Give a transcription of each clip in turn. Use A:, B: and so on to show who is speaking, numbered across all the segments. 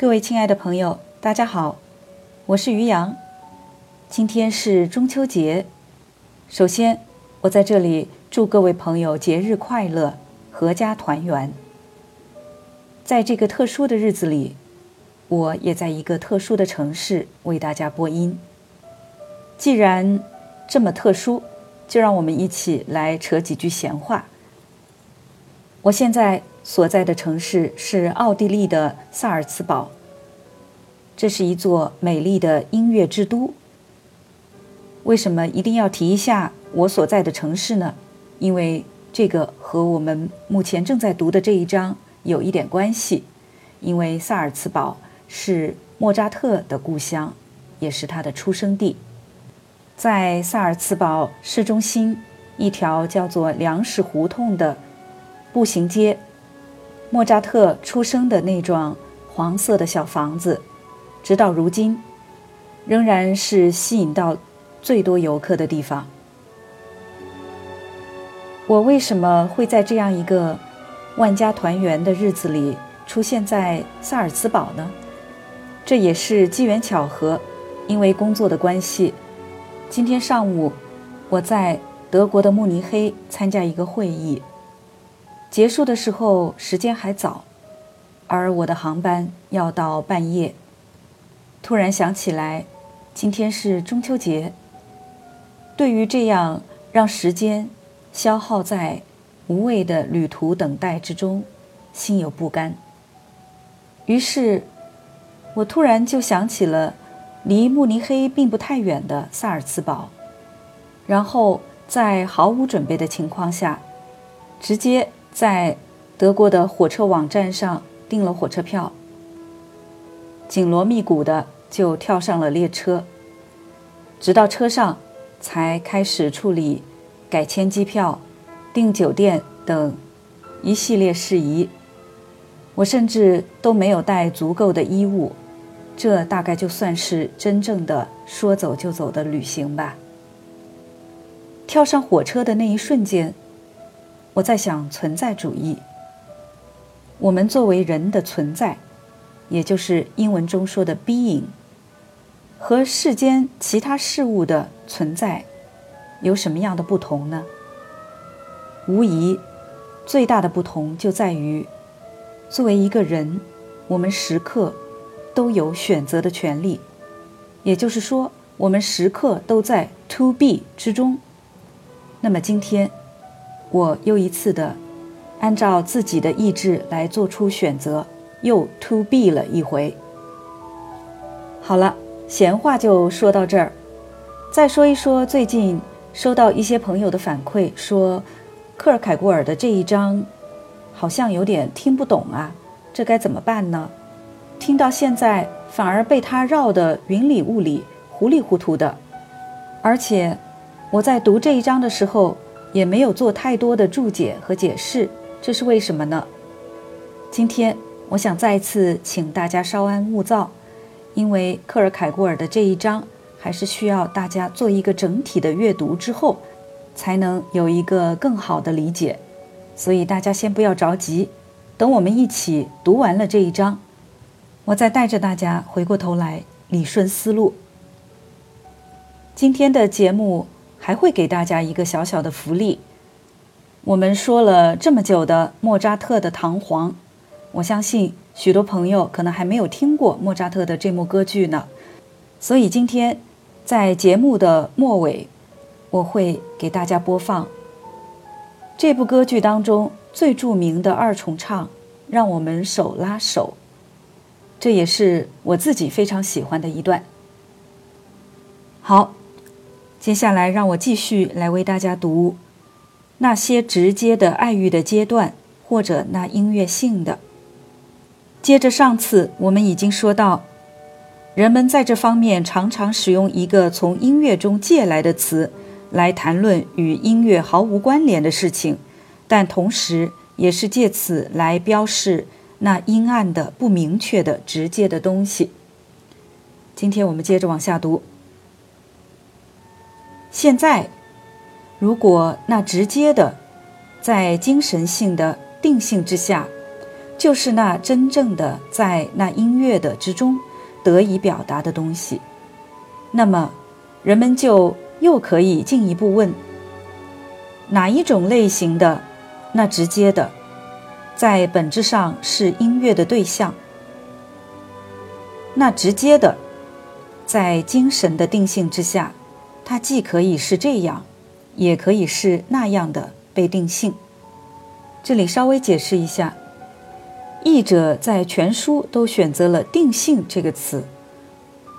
A: 各位亲爱的朋友，大家好，我是于洋。今天是中秋节，首先我在这里祝各位朋友节日快乐，阖家团圆。在这个特殊的日子里，我也在一个特殊的城市为大家播音。既然这么特殊，就让我们一起来扯几句闲话。我现在。所在的城市是奥地利的萨尔茨堡，这是一座美丽的音乐之都。为什么一定要提一下我所在的城市呢？因为这个和我们目前正在读的这一章有一点关系。因为萨尔茨堡是莫扎特的故乡，也是他的出生地。在萨尔茨堡市中心一条叫做粮食胡同的步行街。莫扎特出生的那幢黄色的小房子，直到如今，仍然是吸引到最多游客的地方。我为什么会在这样一个万家团圆的日子里出现在萨尔茨堡呢？这也是机缘巧合，因为工作的关系。今天上午，我在德国的慕尼黑参加一个会议。结束的时候时间还早，而我的航班要到半夜。突然想起来，今天是中秋节。对于这样让时间消耗在无谓的旅途等待之中，心有不甘。于是，我突然就想起了离慕尼黑并不太远的萨尔茨堡，然后在毫无准备的情况下，直接。在德国的火车网站上订了火车票，紧锣密鼓的就跳上了列车，直到车上才开始处理改签机票、订酒店等一系列事宜。我甚至都没有带足够的衣物，这大概就算是真正的说走就走的旅行吧。跳上火车的那一瞬间。我在想存在主义。我们作为人的存在，也就是英文中说的 “being”，和世间其他事物的存在有什么样的不同呢？无疑，最大的不同就在于，作为一个人，我们时刻都有选择的权利。也就是说，我们时刻都在 “to be” 之中。那么今天。我又一次的按照自己的意志来做出选择，又 to be 了一回。好了，闲话就说到这儿。再说一说最近收到一些朋友的反馈，说克尔凯郭尔的这一章好像有点听不懂啊，这该怎么办呢？听到现在反而被他绕得云里雾里、糊里糊涂的，而且我在读这一章的时候。也没有做太多的注解和解释，这是为什么呢？今天我想再次请大家稍安勿躁，因为克尔凯郭尔的这一章还是需要大家做一个整体的阅读之后，才能有一个更好的理解。所以大家先不要着急，等我们一起读完了这一章，我再带着大家回过头来理顺思路。今天的节目。还会给大家一个小小的福利。我们说了这么久的莫扎特的《唐璜》，我相信许多朋友可能还没有听过莫扎特的这幕歌剧呢。所以今天在节目的末尾，我会给大家播放这部歌剧当中最著名的二重唱，让我们手拉手。这也是我自己非常喜欢的一段。好。接下来，让我继续来为大家读那些直接的爱欲的阶段，或者那音乐性的。接着上次我们已经说到，人们在这方面常常使用一个从音乐中借来的词来谈论与音乐毫无关联的事情，但同时也是借此来标示那阴暗的、不明确的、直接的东西。今天我们接着往下读。现在，如果那直接的，在精神性的定性之下，就是那真正的在那音乐的之中得以表达的东西。那么，人们就又可以进一步问：哪一种类型的那直接的，在本质上是音乐的对象？那直接的，在精神的定性之下，它既可以是这样，也可以是那样的被定性。这里稍微解释一下，译者在全书都选择了“定性”这个词。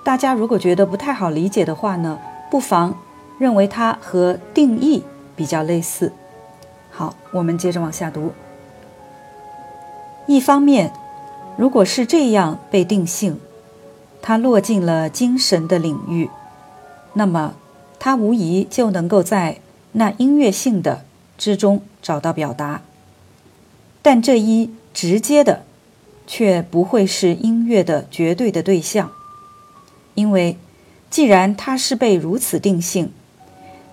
A: 大家如果觉得不太好理解的话呢，不妨认为它和“定义”比较类似。好，我们接着往下读。一方面，如果是这样被定性，它落进了精神的领域，那么它无疑就能够在那音乐性的之中找到表达。但这一直接的，却不会是音乐的绝对的对象，因为既然它是被如此定性，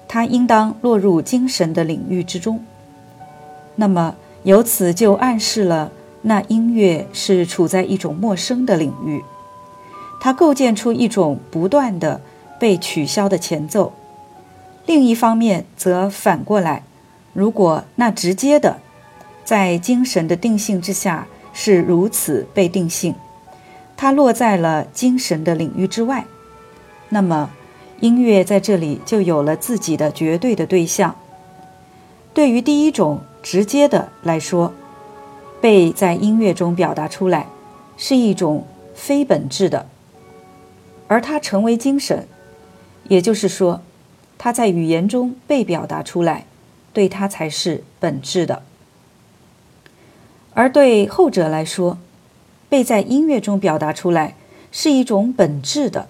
A: 它应当落入精神的领域之中。那么由此就暗示了那音乐是处在一种陌生的领域，它构建出一种不断的被取消的前奏。另一方面则反过来，如果那直接的。在精神的定性之下是如此被定性，它落在了精神的领域之外。那么，音乐在这里就有了自己的绝对的对象。对于第一种直接的来说，被在音乐中表达出来是一种非本质的，而它成为精神，也就是说，它在语言中被表达出来，对它才是本质的。而对后者来说，被在音乐中表达出来是一种本质的，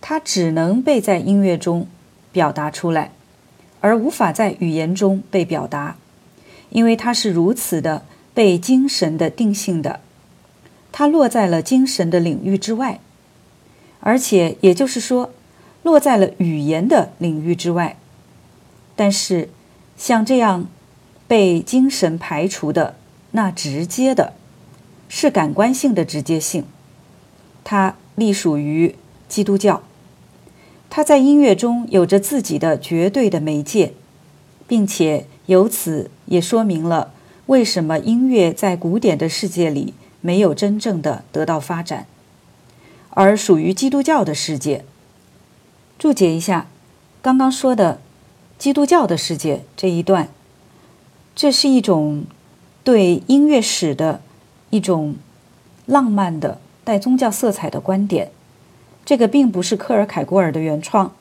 A: 它只能被在音乐中表达出来，而无法在语言中被表达，因为它是如此的被精神的定性的，它落在了精神的领域之外，而且也就是说，落在了语言的领域之外。但是，像这样被精神排除的。那直接的，是感官性的直接性，它隶属于基督教，它在音乐中有着自己的绝对的媒介，并且由此也说明了为什么音乐在古典的世界里没有真正的得到发展，而属于基督教的世界。注解一下，刚刚说的基督教的世界这一段，这是一种。对音乐史的一种浪漫的带宗教色彩的观点，这个并不是克尔凯郭尔的原创，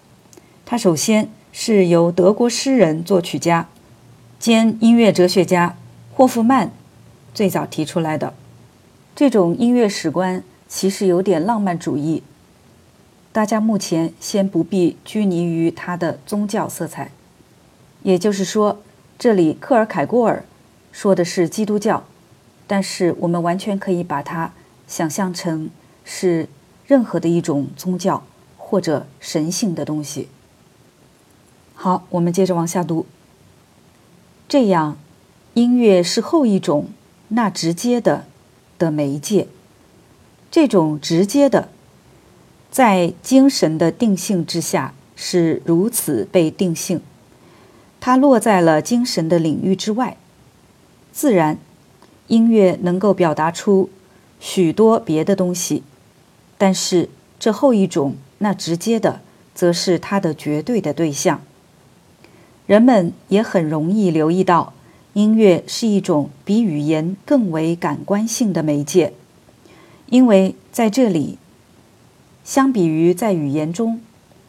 A: 它首先是由德国诗人、作曲家兼音乐哲学家霍夫曼最早提出来的。这种音乐史观其实有点浪漫主义，大家目前先不必拘泥于它的宗教色彩。也就是说，这里克尔凯郭尔。说的是基督教，但是我们完全可以把它想象成是任何的一种宗教或者神性的东西。好，我们接着往下读。这样，音乐是后一种那直接的的媒介，这种直接的，在精神的定性之下是如此被定性，它落在了精神的领域之外。自然，音乐能够表达出许多别的东西，但是这后一种那直接的，则是它的绝对的对象。人们也很容易留意到，音乐是一种比语言更为感官性的媒介，因为在这里，相比于在语言中，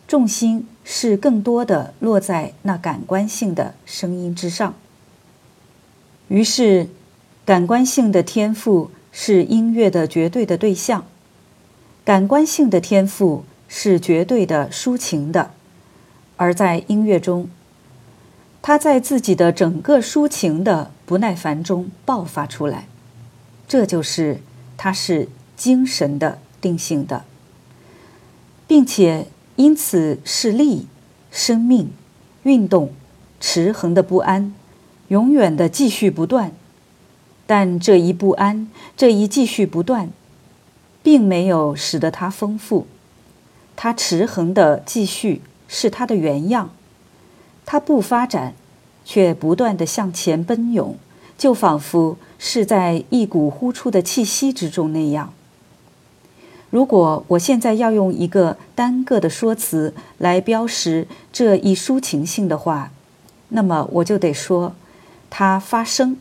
A: 重心是更多的落在那感官性的声音之上。于是，感官性的天赋是音乐的绝对的对象。感官性的天赋是绝对的抒情的，而在音乐中，它在自己的整个抒情的不耐烦中爆发出来。这就是它是精神的定性的，并且因此是力、生命、运动、持恒的不安。永远的继续不断，但这一不安，这一继续不断，并没有使得它丰富。它持恒的继续是它的原样，它不发展，却不断的向前奔涌，就仿佛是在一股呼出的气息之中那样。如果我现在要用一个单个的说辞来标识这一抒情性的话，那么我就得说，它发生。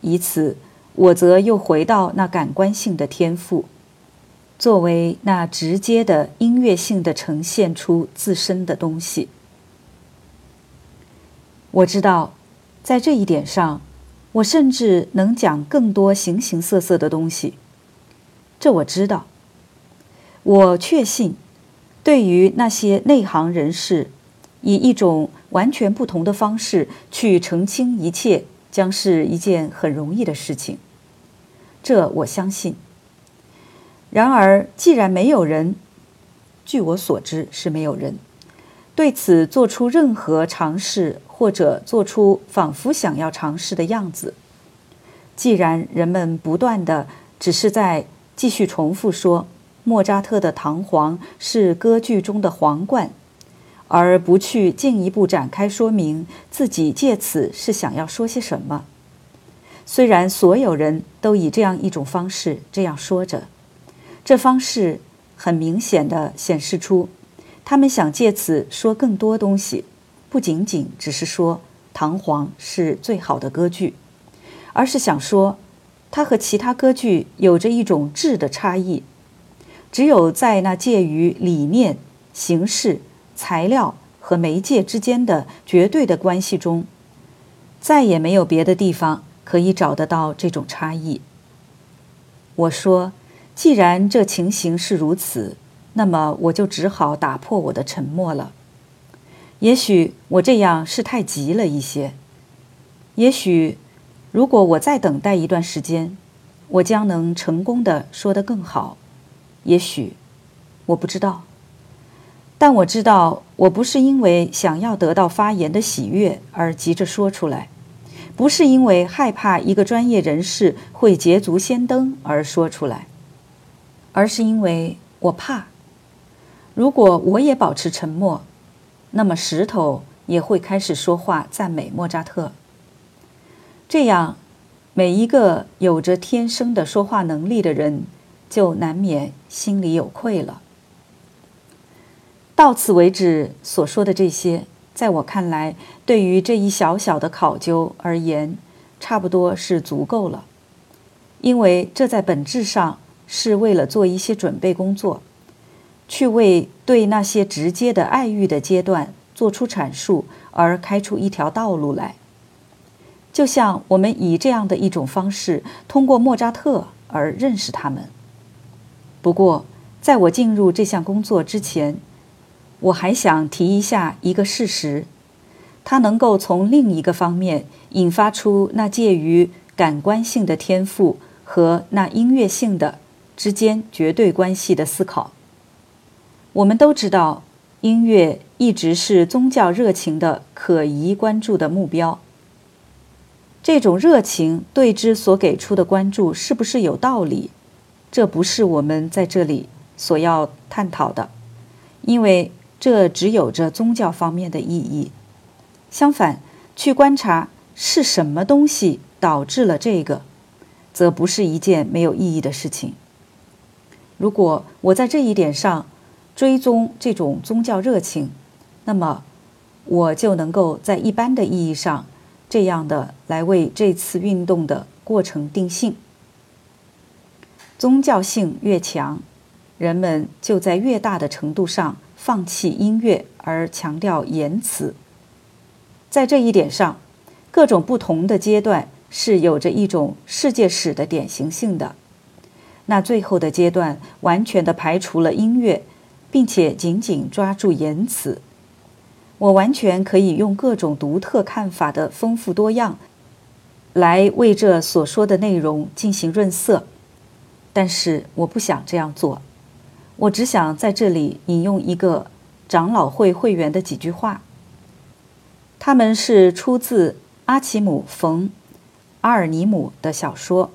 A: 以此，我则又回到那感官性的天赋，作为那直接的音乐性的呈现出自身的东西。我知道，在这一点上，我甚至能讲更多形形色色的东西。这我知道，我确信，对于那些内行人士，以一种完全不同的方式去澄清一切，将是一件很容易的事情。这我相信。然而，既然没有人，据我所知是没有人，对此做出任何尝试，或者做出仿佛想要尝试的样子，既然人们不断的只是在。继续重复说，莫扎特的唐璜是歌剧中的皇冠，而不去进一步展开说明自己借此是想要说些什么。虽然所有人都以这样一种方式这样说着，这方式很明显的显示出，他们想借此说更多东西，不仅仅只是说唐璜是最好的歌剧，而是想说。它和其他歌剧有着一种质的差异，只有在那介于理念、形式、材料和媒介之间的绝对的关系中，再也没有别的地方可以找得到这种差异。我说，既然这情形是如此，那么我就只好打破我的沉默了。也许我这样是太急了一些，也许。如果我再等待一段时间，我将能成功的说得更好。也许，我不知道。但我知道，我不是因为想要得到发言的喜悦而急着说出来，不是因为害怕一个专业人士会捷足先登而说出来，而是因为我怕，如果我也保持沉默，那么石头也会开始说话赞美莫扎特。这样，每一个有着天生的说话能力的人，就难免心里有愧了。到此为止，所说的这些，在我看来，对于这一小小的考究而言，差不多是足够了。因为这在本质上是为了做一些准备工作，去为对那些直接的爱欲的阶段做出阐述而开出一条道路来。就像我们以这样的一种方式通过莫扎特而认识他们。不过，在我进入这项工作之前，我还想提一下一个事实：它能够从另一个方面引发出那介于感官性的天赋和那音乐性的之间绝对关系的思考。我们都知道，音乐一直是宗教热情的可疑关注的目标。这种热情对之所给出的关注是不是有道理？这不是我们在这里所要探讨的，因为这只有着宗教方面的意义。相反，去观察是什么东西导致了这个，则不是一件没有意义的事情。如果我在这一点上追踪这种宗教热情，那么我就能够在一般的意义上。这样的来为这次运动的过程定性。宗教性越强，人们就在越大的程度上放弃音乐而强调言辞。在这一点上，各种不同的阶段是有着一种世界史的典型性的。那最后的阶段完全的排除了音乐，并且紧紧抓住言辞。我完全可以用各种独特看法的丰富多样，来为这所说的内容进行润色，但是我不想这样做。我只想在这里引用一个长老会会员的几句话，他们是出自阿奇姆·冯·阿尔尼姆的小说。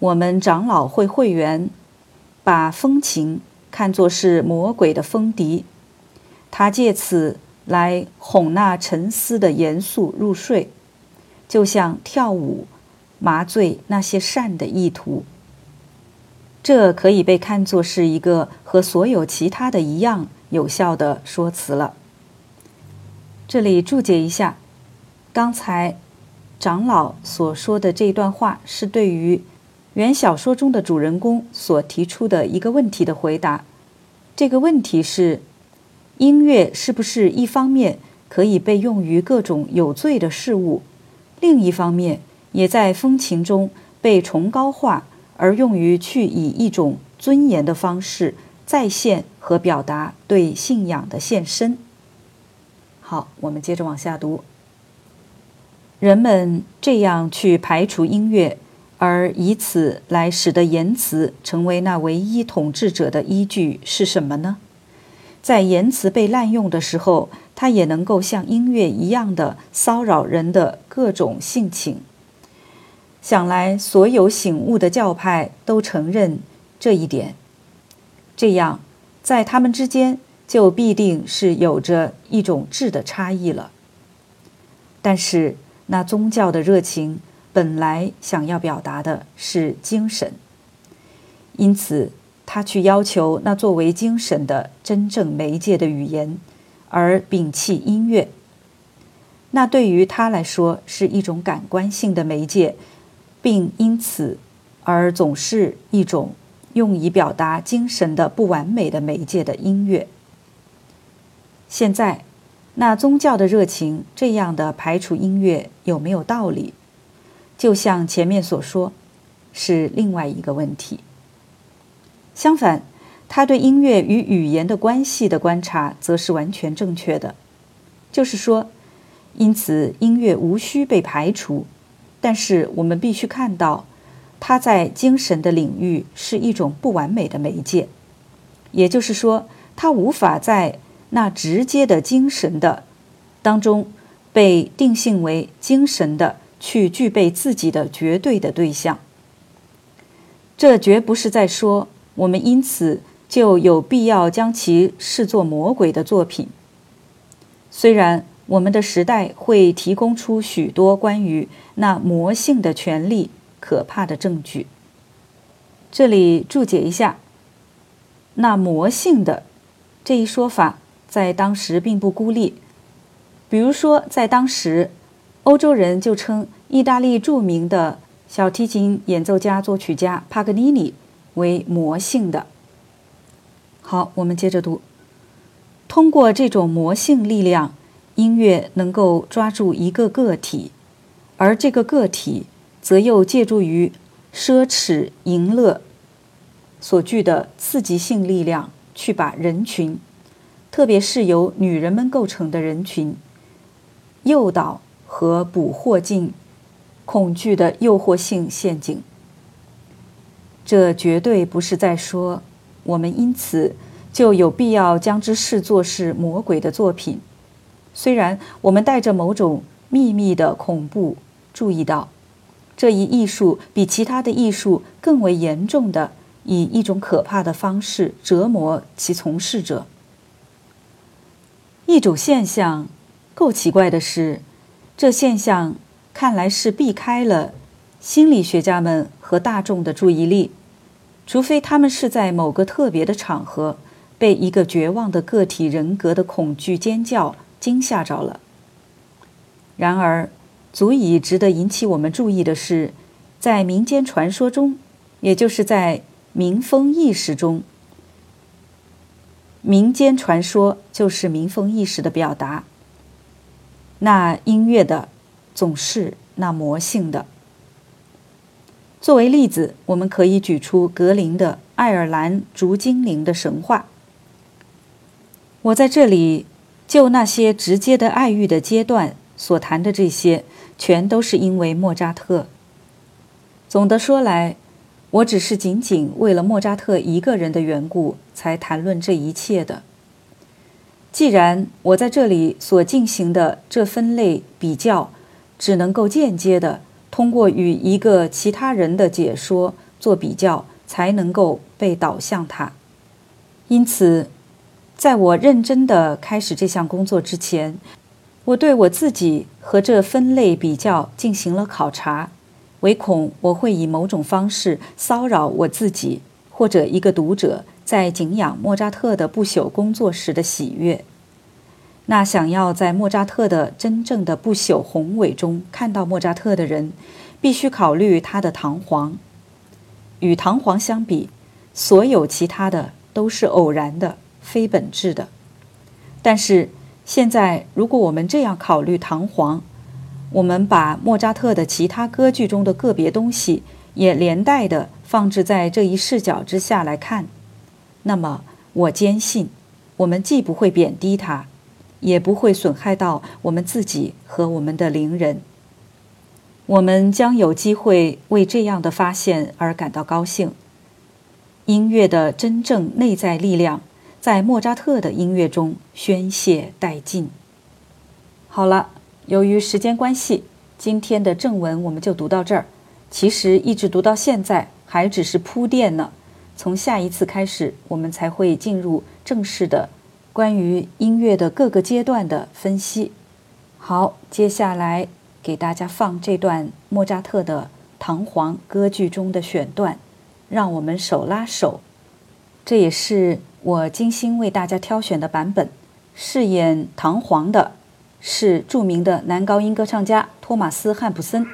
A: 我们长老会会员把风情看作是魔鬼的风笛，他借此来哄那沉思的严肃入睡，就像跳舞麻醉那些善的意图。这可以被看作是一个和所有其他的一样有效的说辞了。这里注解一下，刚才长老所说的这段话是对于。原小说中的主人公所提出的一个问题的回答，这个问题是：音乐是不是一方面可以被用于各种有罪的事物，另一方面也在风情中被崇高化，而用于去以一种尊严的方式再现和表达对信仰的献身？好，我们接着往下读。人们这样去排除音乐。而以此来使得言辞成为那唯一统治者的依据是什么呢？在言辞被滥用的时候，它也能够像音乐一样的骚扰人的各种性情。想来，所有醒悟的教派都承认这一点。这样，在他们之间就必定是有着一种质的差异了。但是，那宗教的热情。本来想要表达的是精神，因此他去要求那作为精神的真正媒介的语言，而摒弃音乐。那对于他来说是一种感官性的媒介，并因此而总是一种用以表达精神的不完美的媒介的音乐。现在，那宗教的热情这样的排除音乐有没有道理？就像前面所说，是另外一个问题。相反，他对音乐与语言的关系的观察则是完全正确的。就是说，因此音乐无需被排除，但是我们必须看到，它在精神的领域是一种不完美的媒介。也就是说，它无法在那直接的精神的当中被定性为精神的。去具备自己的绝对的对象，这绝不是在说我们因此就有必要将其视作魔鬼的作品。虽然我们的时代会提供出许多关于那魔性的权利可怕的证据，这里注解一下，那魔性的这一说法在当时并不孤立，比如说在当时。欧洲人就称意大利著名的小提琴演奏家、作曲家帕格尼尼为魔性的。好，我们接着读。通过这种魔性力量，音乐能够抓住一个个体，而这个个体则又借助于奢侈淫乐所具的刺激性力量，去把人群，特别是由女人们构成的人群，诱导。和捕获进恐惧的诱惑性陷阱，这绝对不是在说我们因此就有必要将之视作是魔鬼的作品。虽然我们带着某种秘密的恐怖，注意到这一艺术比其他的艺术更为严重的以一种可怕的方式折磨其从事者。一种现象够奇怪的是。这现象看来是避开了心理学家们和大众的注意力，除非他们是在某个特别的场合被一个绝望的个体人格的恐惧尖叫惊吓着了。然而，足以值得引起我们注意的是，在民间传说中，也就是在民风意识中，民间传说就是民风意识的表达。那音乐的总是那魔性的。作为例子，我们可以举出格林的《爱尔兰竹精灵的神话》。我在这里就那些直接的爱欲的阶段所谈的这些，全都是因为莫扎特。总的说来，我只是仅仅为了莫扎特一个人的缘故才谈论这一切的。既然我在这里所进行的这分类比较，只能够间接的通过与一个其他人的解说做比较，才能够被导向它。因此，在我认真的开始这项工作之前，我对我自己和这分类比较进行了考察，唯恐我会以某种方式骚扰我自己或者一个读者在敬仰莫扎特的不朽工作时的喜悦。那想要在莫扎特的真正的不朽宏伟中看到莫扎特的人，必须考虑他的堂皇。与堂皇相比，所有其他的都是偶然的、非本质的。但是现在，如果我们这样考虑堂皇，我们把莫扎特的其他歌剧中的个别东西也连带的放置在这一视角之下来看，那么我坚信，我们既不会贬低他。也不会损害到我们自己和我们的邻人。我们将有机会为这样的发现而感到高兴。音乐的真正内在力量在莫扎特的音乐中宣泄殆尽。好了，由于时间关系，今天的正文我们就读到这儿。其实一直读到现在还只是铺垫呢。从下一次开始，我们才会进入正式的。关于音乐的各个阶段的分析。好，接下来给大家放这段莫扎特的《唐璜》歌剧中的选段，让我们手拉手。这也是我精心为大家挑选的版本。饰演唐璜的是著名的男高音歌唱家托马斯·汉普森，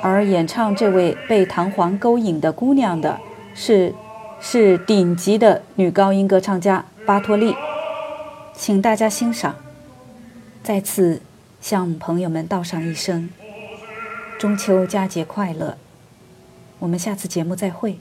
A: 而演唱这位被唐璜勾引的姑娘的是是顶级的女高音歌唱家巴托利。请大家欣赏，再次向朋友们道上一声中秋佳节快乐。我们下次节目再会。